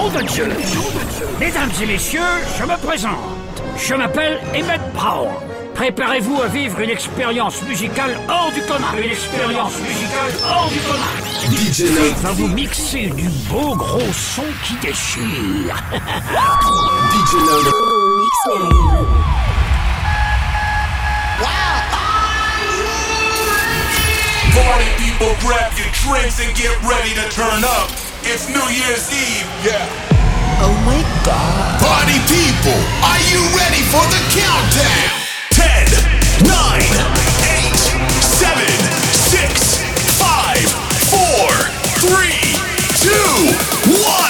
Nom de Dieu Mesdames et messieurs, je me présente. Je m'appelle Emmett Brown. Préparez-vous à vivre une expérience musicale hors du commun. Une expérience musicale hors du commun. DJ Il va vous mixer du beau gros son qui déchire. DJ Note. Party people, grab your drinks and get ready to turn up. It's New Year's Eve, yeah. Oh my god. Party people, are you ready for the countdown? 10, 9, 8, 7, 6, 5, 4, 3, 2, 1.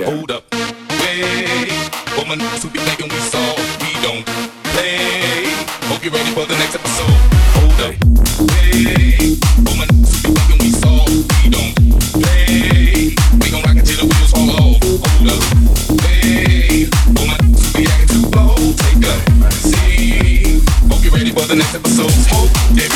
Hold up. Wait. Woman, who be thinking we saw? We don't play. Hope you're ready for the next episode. Hold up. Wait. Woman, who be thinking we saw? We don't play. We gon' rock until the wheels fall off. Hold up. Wait. Woman, who be acting too bold? Take a seat. Hope you're ready for the next episode. Hold up.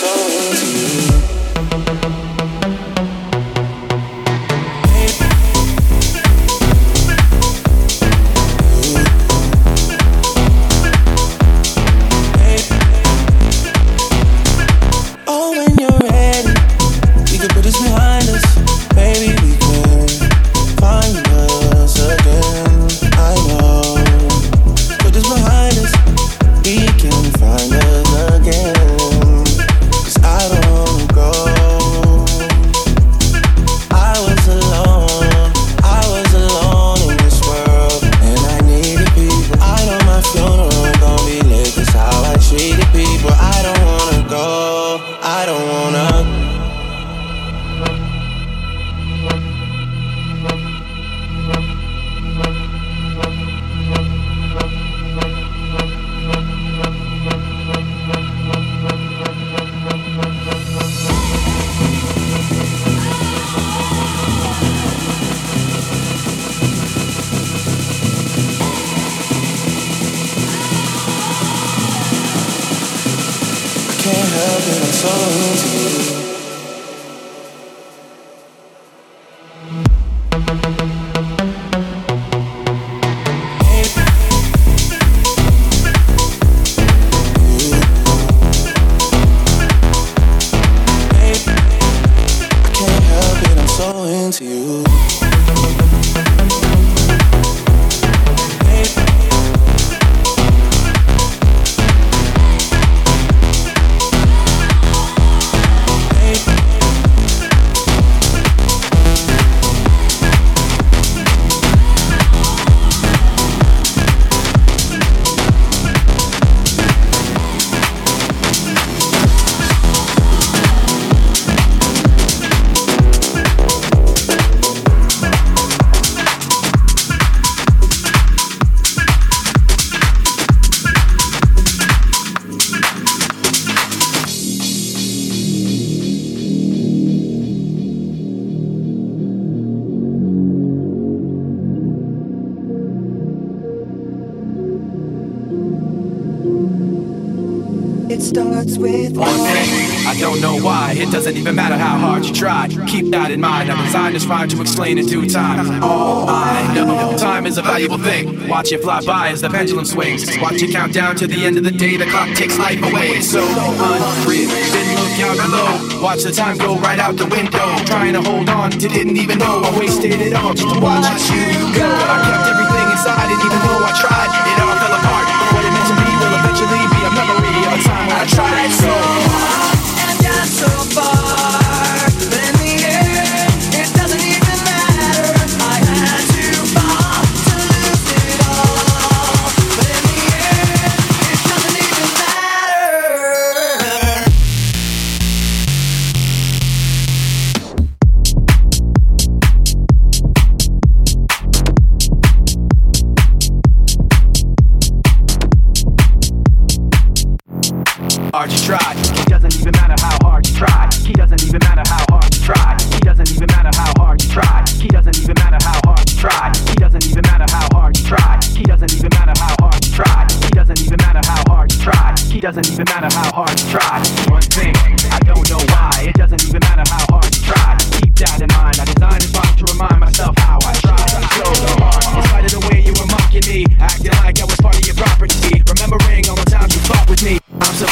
songs In mind. I resign to try to explain in due time. All I know, time is a valuable thing. Watch it fly by as the pendulum swings. Watch it count down to the end of the day. The clock takes life away. So unreal. Then look out below. Watch the time go right out the window. Trying to hold on to didn't even know. I wasted it all just to watch you go. I kept everything inside, I didn't even know I tried, it all.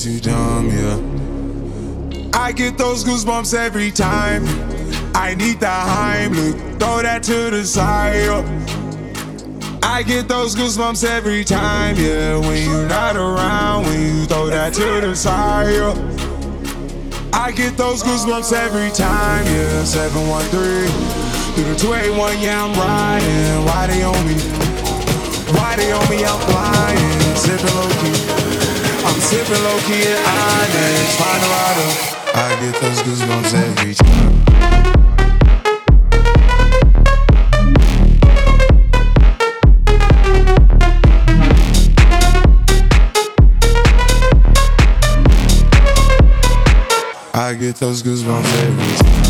Too dumb, yeah. I get those goosebumps every time. I need the Heimlich, throw that to the side. I get those goosebumps every time, yeah. When you're not around, when you throw that to the side. I get those goosebumps every time, yeah. 713 through the 281, yeah, I'm riding. Why they on me? Why they on me? I'm flying, sipping low key. Sipping low key at Onyx, find a rider. I get those goosebumps every time. I get those goosebumps every time.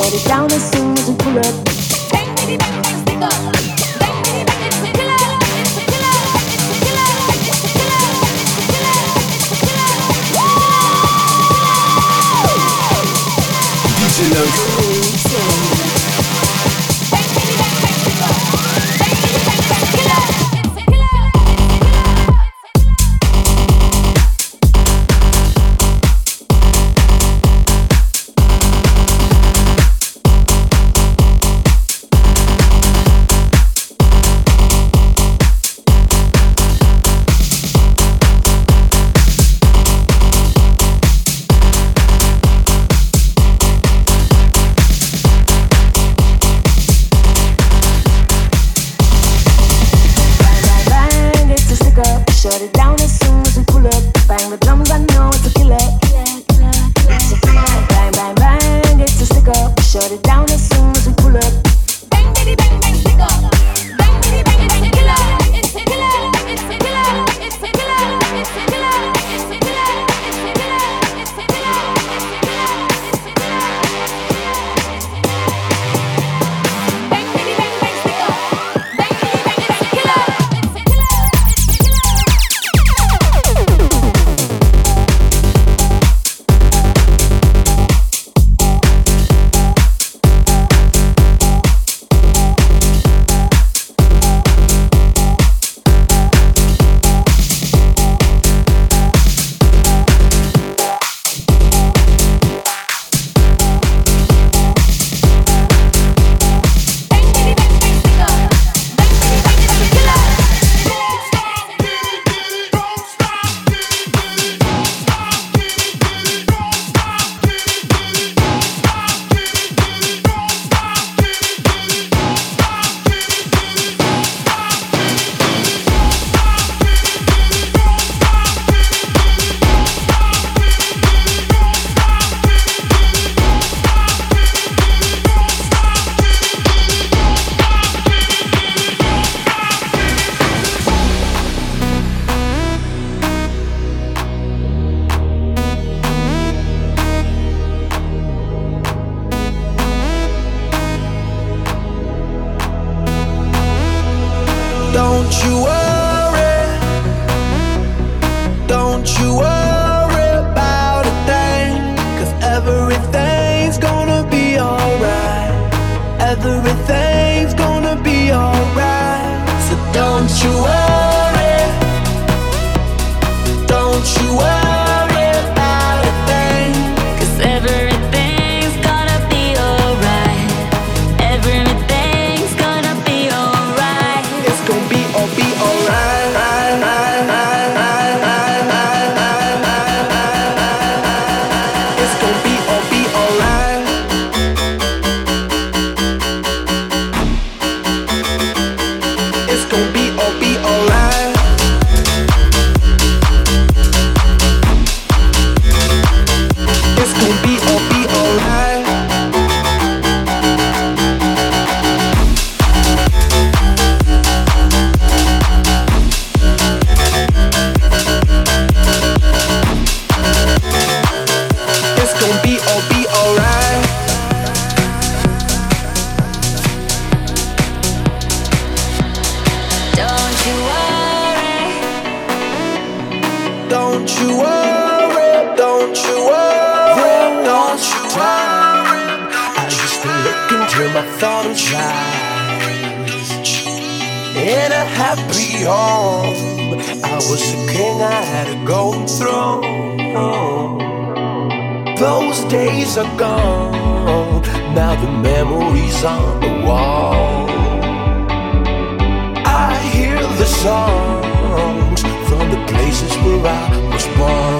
Get it down as soon as we pull up. songs from the places where I was born.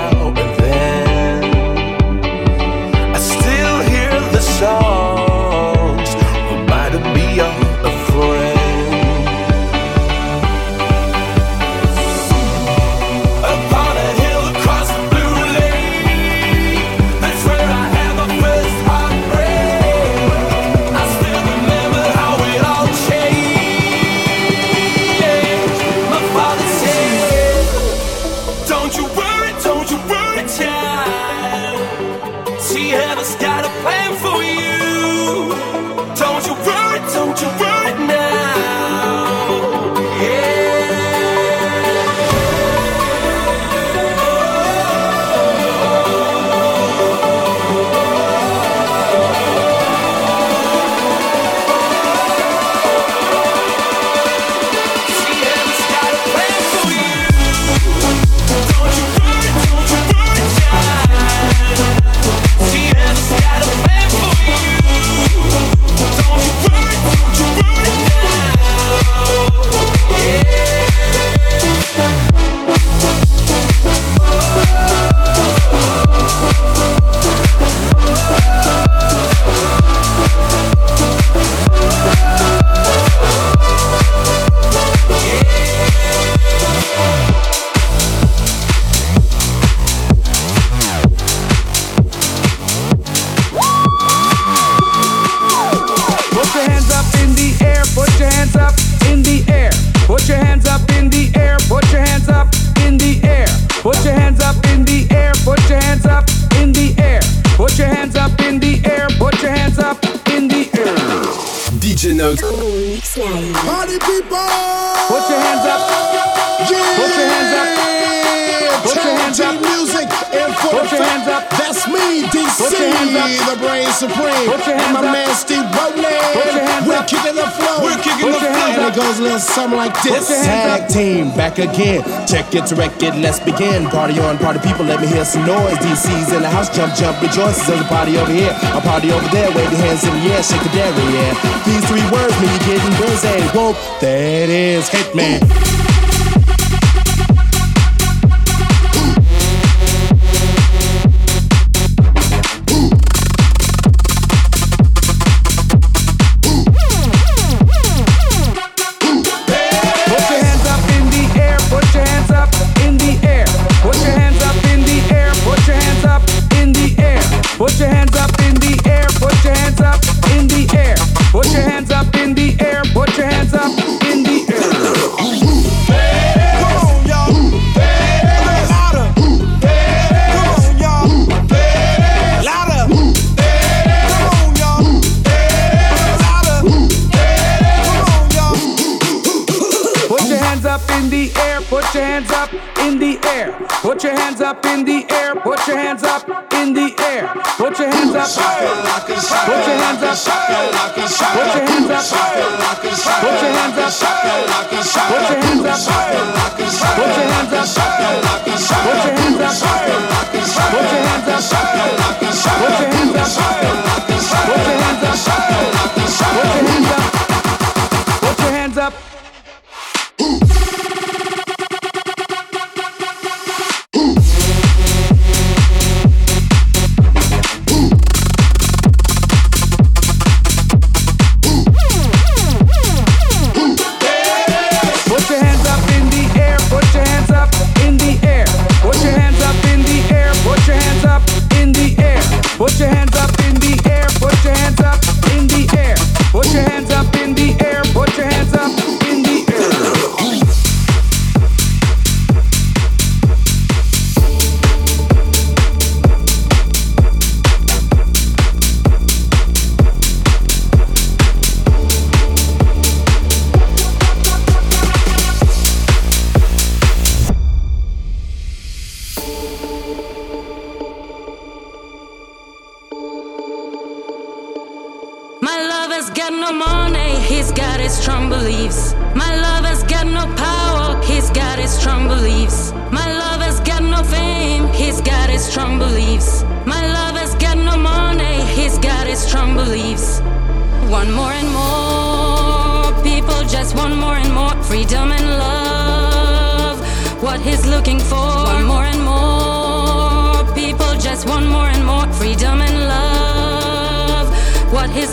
something like this. Tag team back again. Check it to record, let's begin. Party on, party people, let me hear some noise. DC's in the house, jump, jump, rejoices. There's a party over here, a party over there. Wave your hands in the air, shake the dairy, yeah. These three words mean you're getting busy. Whoa, that is hit me.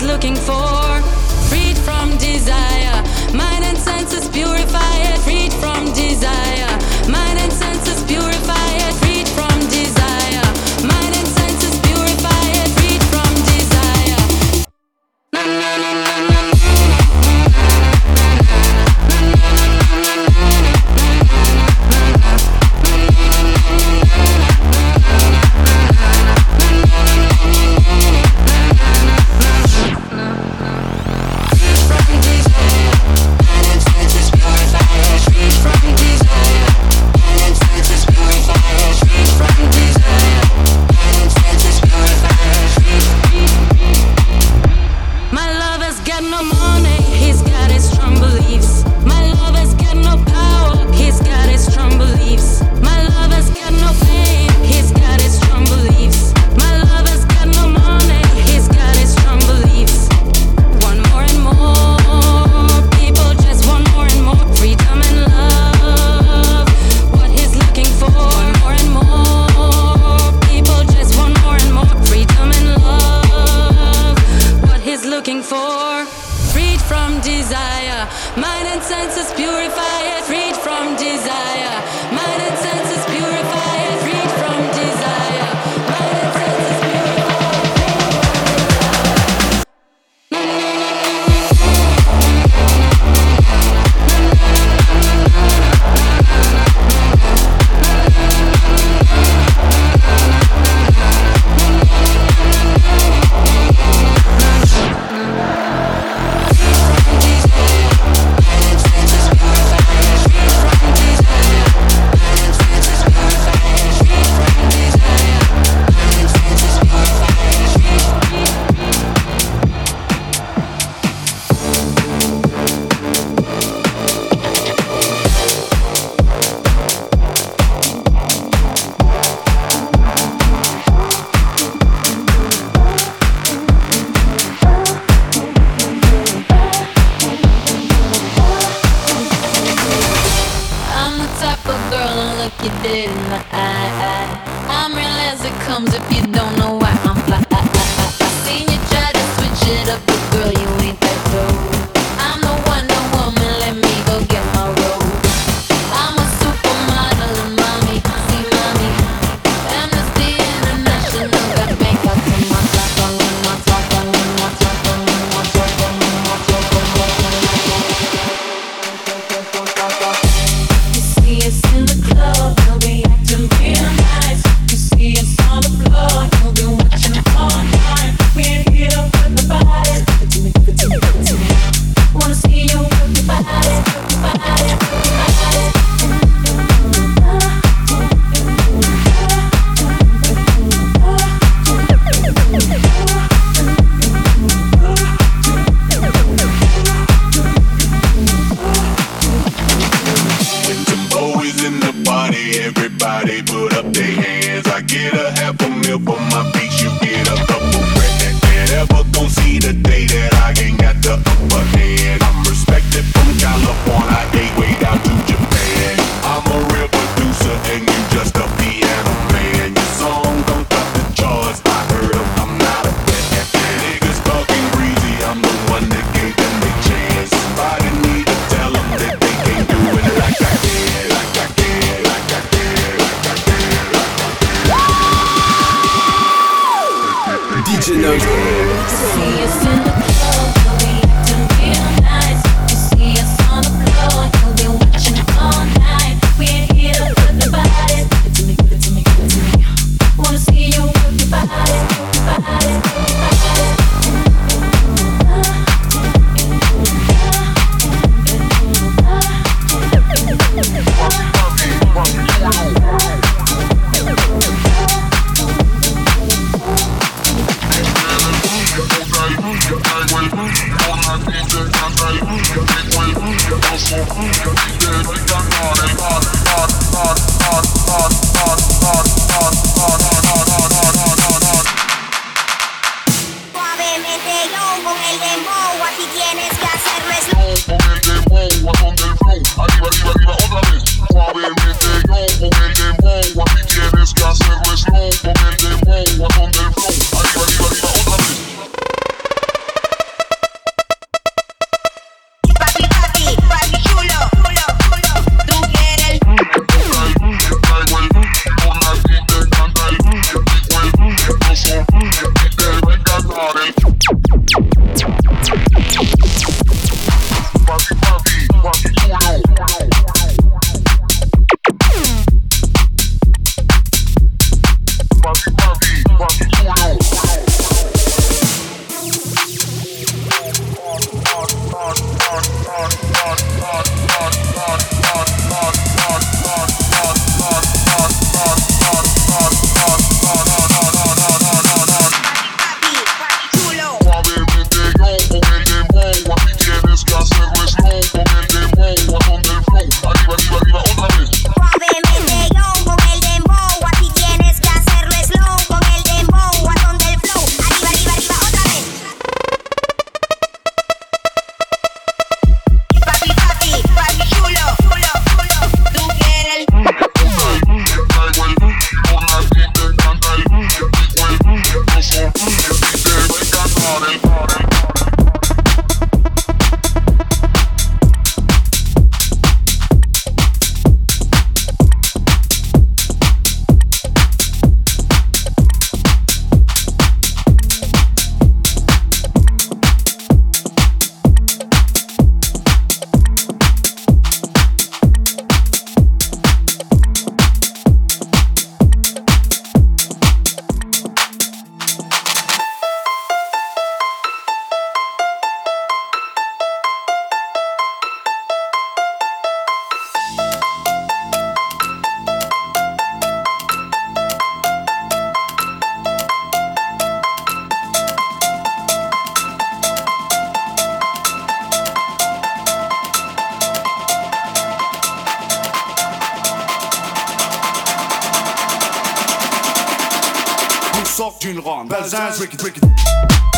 looking for. tune wrong. Ricky, Ricky.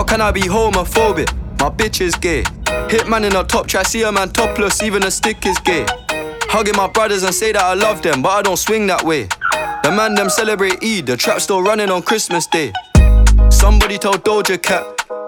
How can I be homophobic? My bitch is gay. Hitman in a top try, see a man topless, even a stick is gay. Hugging my brothers and say that I love them, but I don't swing that way. The man them celebrate Eid, the trap still running on Christmas Day. Somebody tell Doja Cat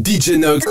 DJ live.